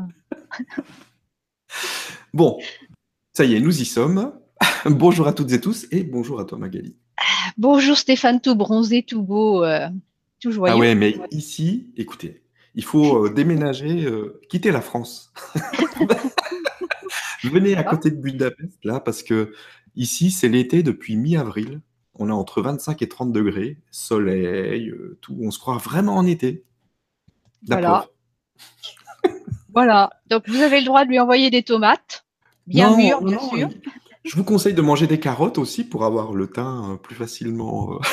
Bon, ça y est, nous y sommes. bonjour à toutes et tous et bonjour à toi Magali. Bonjour Stéphane, tout bronzé, tout beau, euh, tout joyeux. Ah ouais, mais ici, écoutez, il faut euh, déménager, euh, quitter la France. Venez à côté de Budapest, là, parce que ici, c'est l'été depuis mi-avril. On est entre 25 et 30 degrés, soleil, tout. On se croit vraiment en été. voilà. Voilà. Donc, vous avez le droit de lui envoyer des tomates, bien mûres, bien sûr. Je vous conseille de manger des carottes aussi pour avoir le teint plus facilement.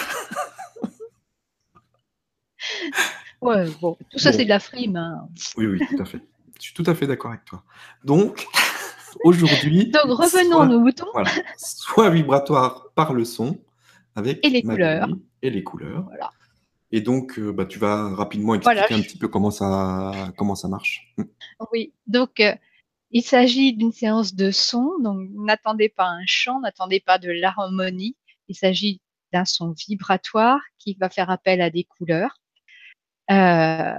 Ouais, bon, tout ça, c'est de la frime. Hein. Oui, oui, tout à fait. Je suis tout à fait d'accord avec toi. Donc, aujourd'hui. Donc, revenons nos moutons. Voilà, soit vibratoire par le son, avec. Et les couleurs. Et les couleurs. Voilà. Et donc, euh, bah, tu vas rapidement expliquer un petit peu comment ça, comment ça marche. Mm. Oui, donc. Euh, il s'agit d'une séance de son, donc n'attendez pas un chant, n'attendez pas de l'harmonie. Il s'agit d'un son vibratoire qui va faire appel à des couleurs. Euh,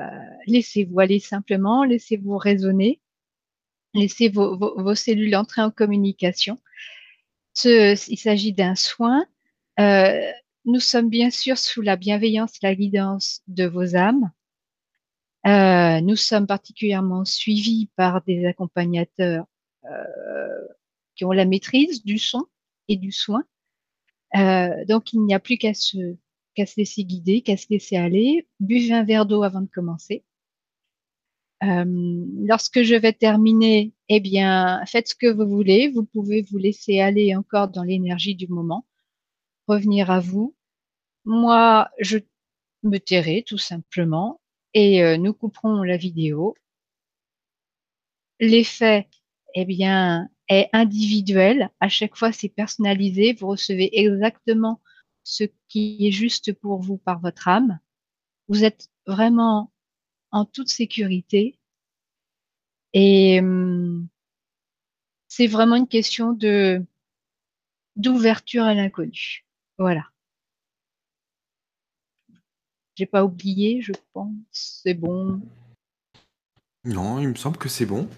laissez-vous aller simplement, laissez-vous raisonner, laissez vos, cellules entrer en communication. il s'agit d'un soin. Euh, nous sommes bien sûr sous la bienveillance et la guidance de vos âmes. Euh, nous sommes particulièrement suivis par des accompagnateurs qui ont la maîtrise du son et du soin. donc, il n'y a plus qu'à se qu'à se laisser guider, qu'à se laisser aller. Buvez un verre d'eau avant de commencer. Euh, lorsque je vais terminer, eh bien, faites ce que vous voulez. Vous pouvez vous laisser aller encore dans l'énergie du moment, revenir à vous. Moi, je me tairai tout simplement et euh, nous couperons la vidéo. L'effet, eh bien, est individuel. À chaque fois, c'est personnalisé. Vous recevez exactement ce qui est juste pour vous par votre âme. Vous êtes vraiment en toute sécurité. Et hum, c'est vraiment une question de d'ouverture à l'inconnu. Voilà. J'ai pas oublié, je pense. C'est bon. Non, il me semble que c'est bon.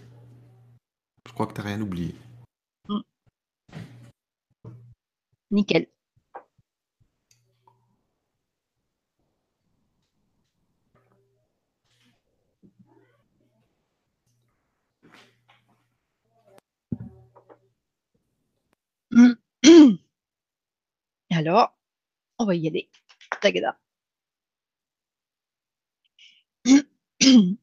Je crois que tu n'as rien oublié. Hum. Nickel. Alors, on va y aller. Tagada. お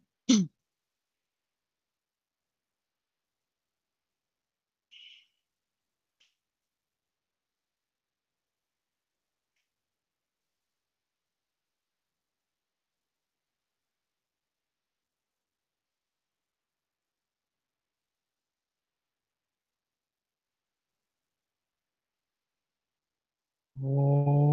お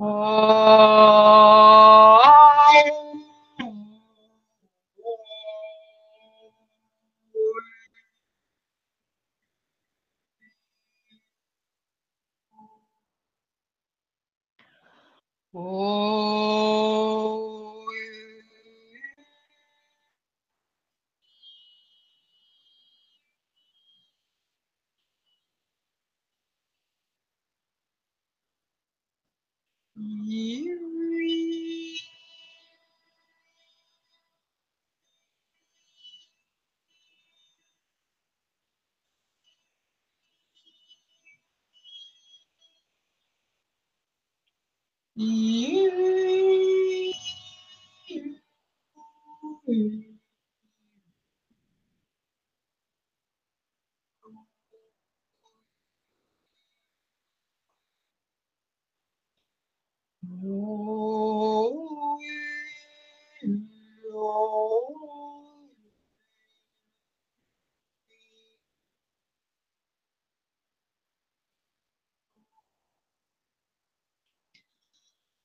Oh. you.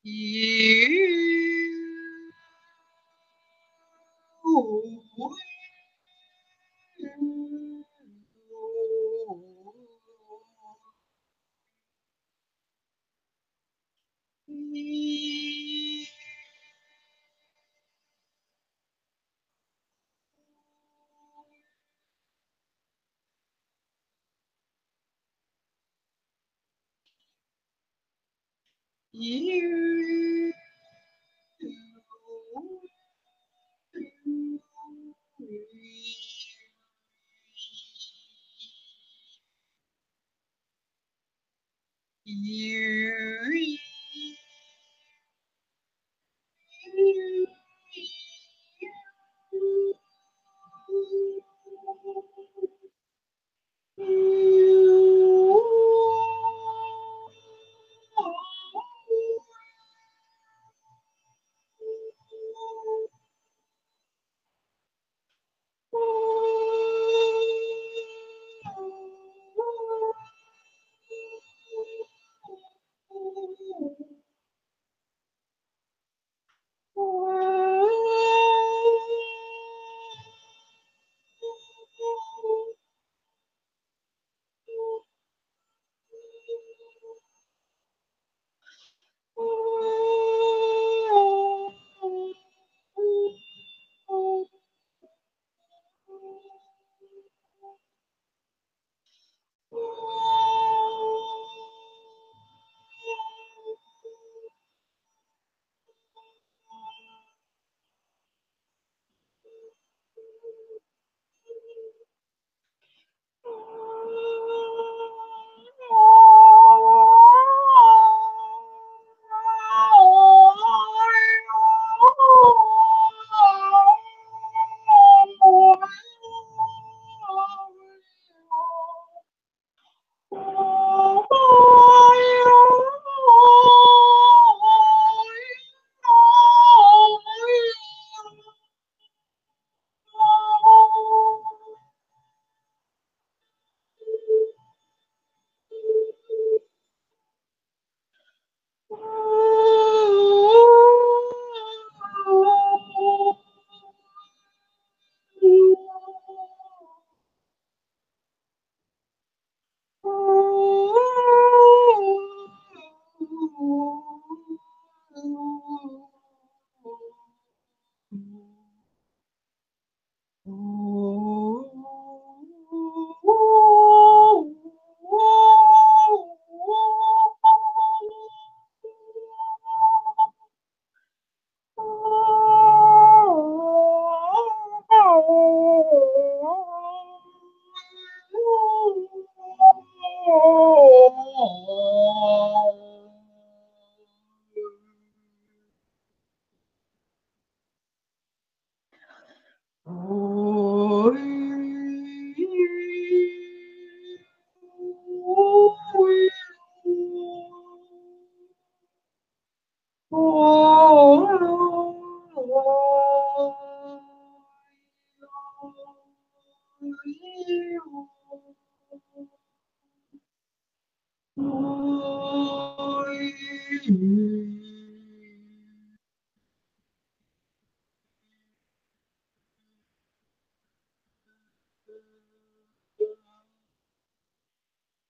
E you you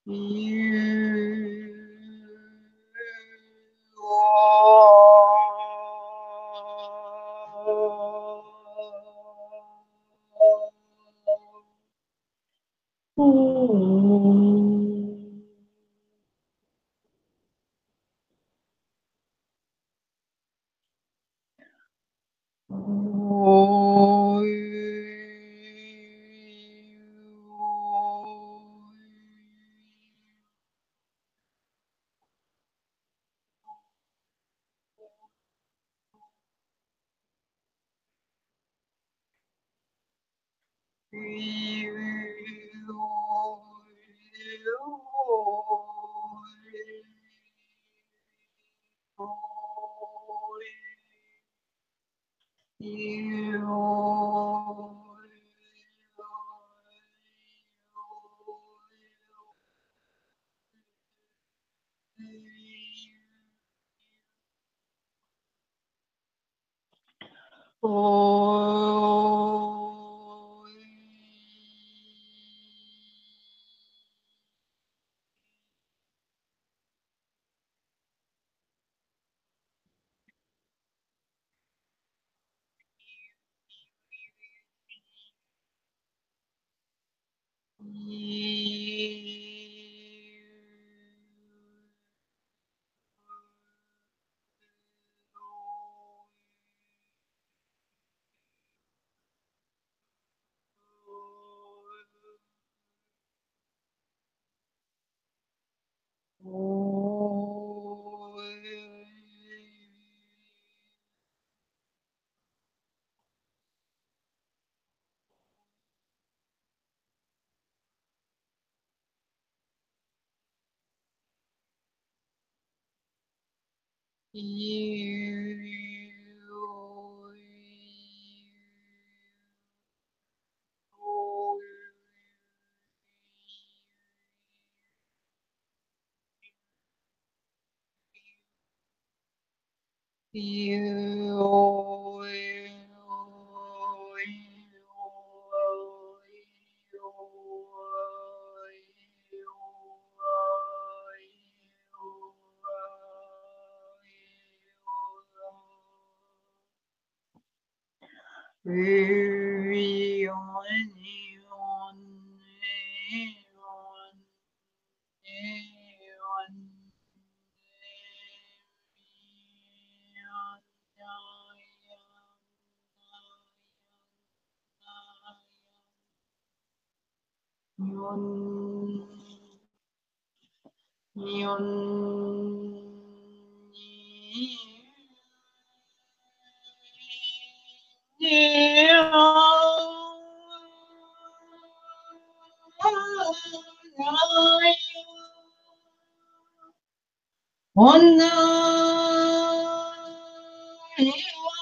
一 Yeah. you. you Amen. Onna Iwa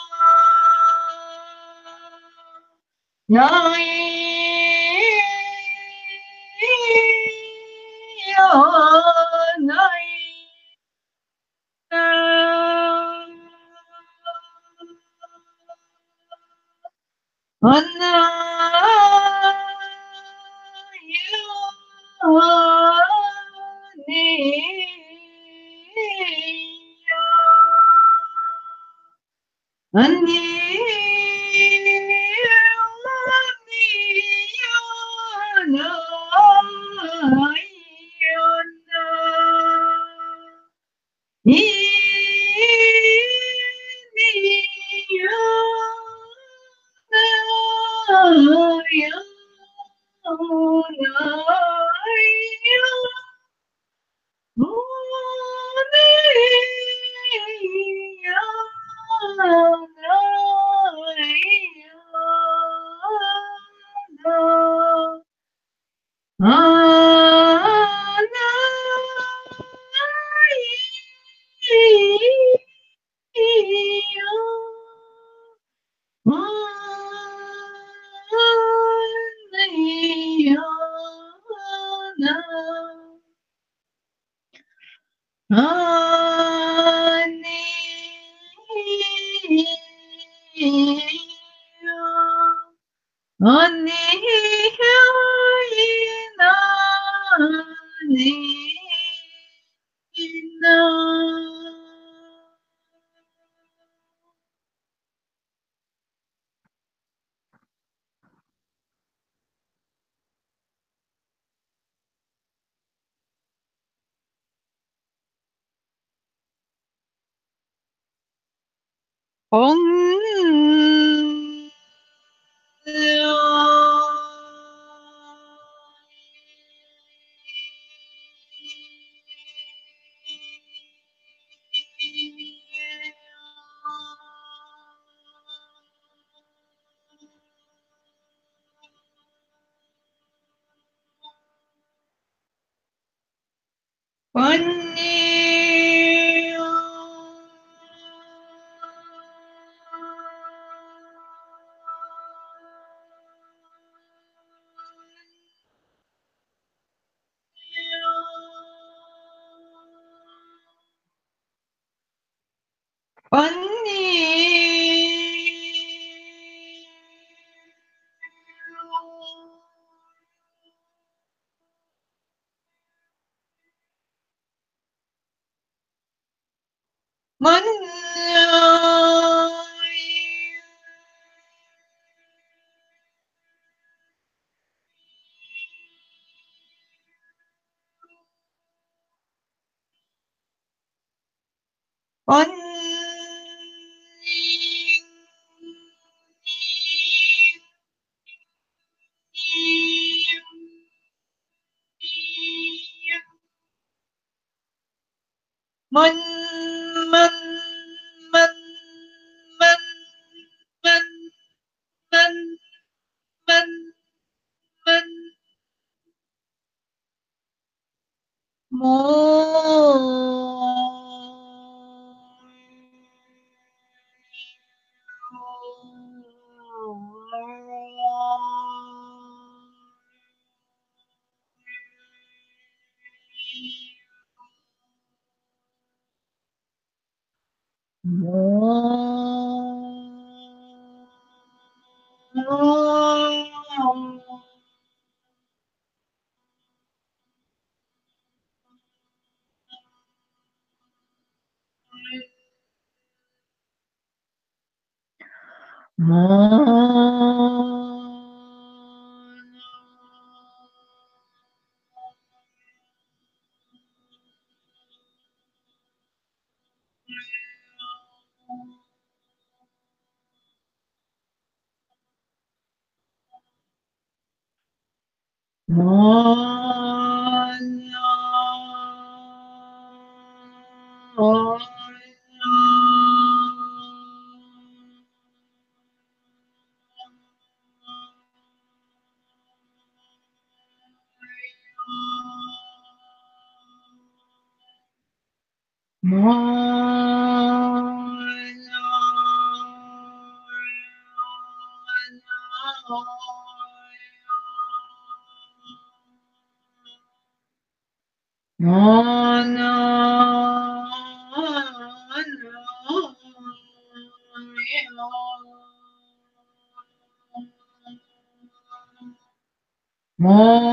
Nae you. Om. Mun, mun. も。No, no, no, no.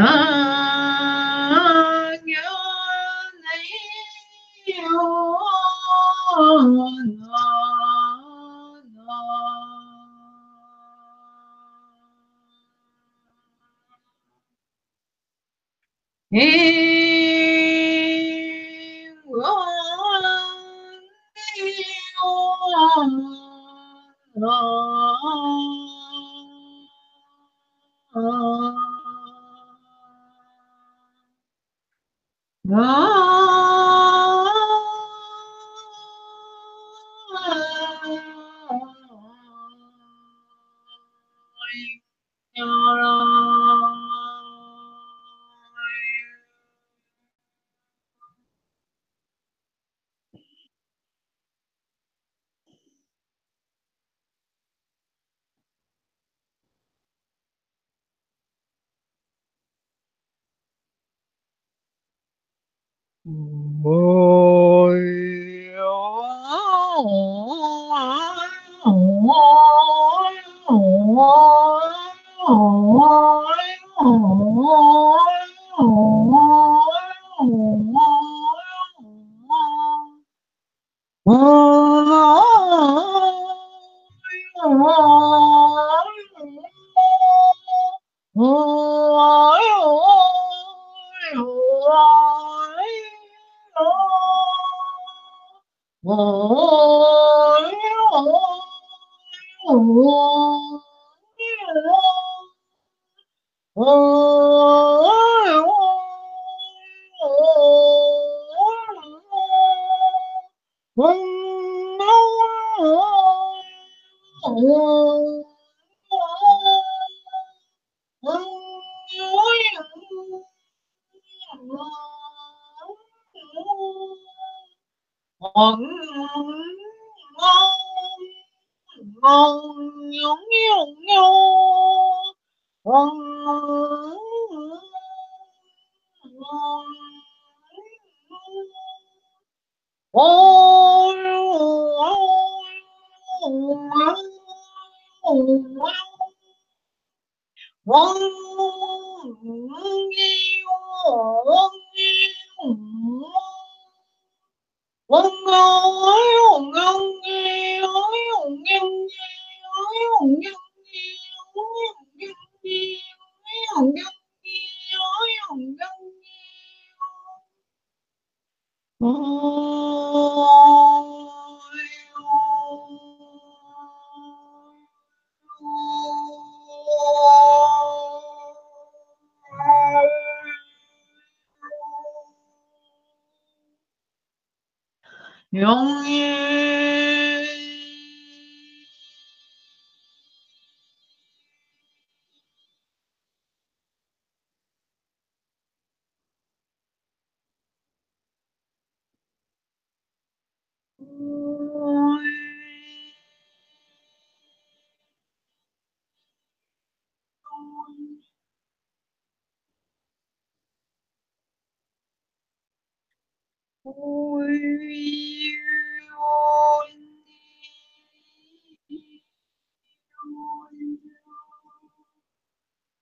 ah, Whoa. Oh.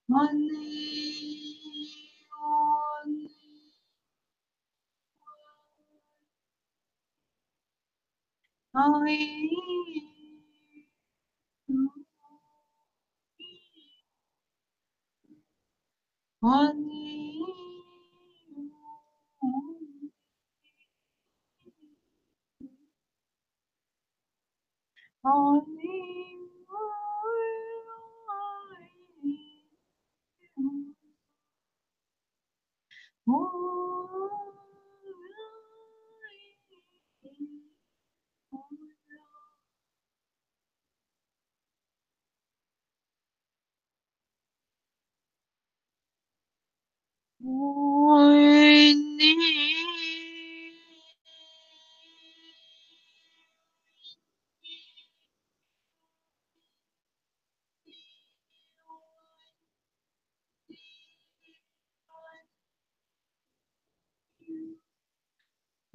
Money. Oh.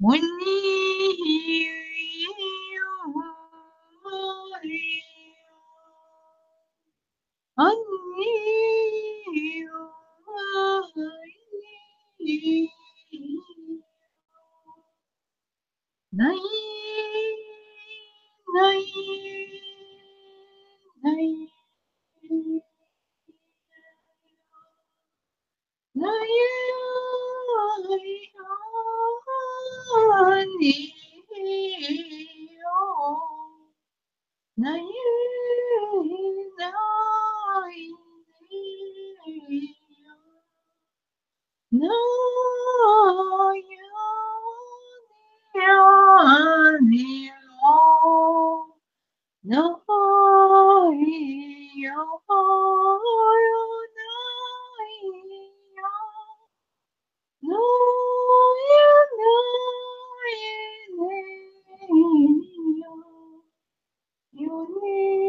ない you need.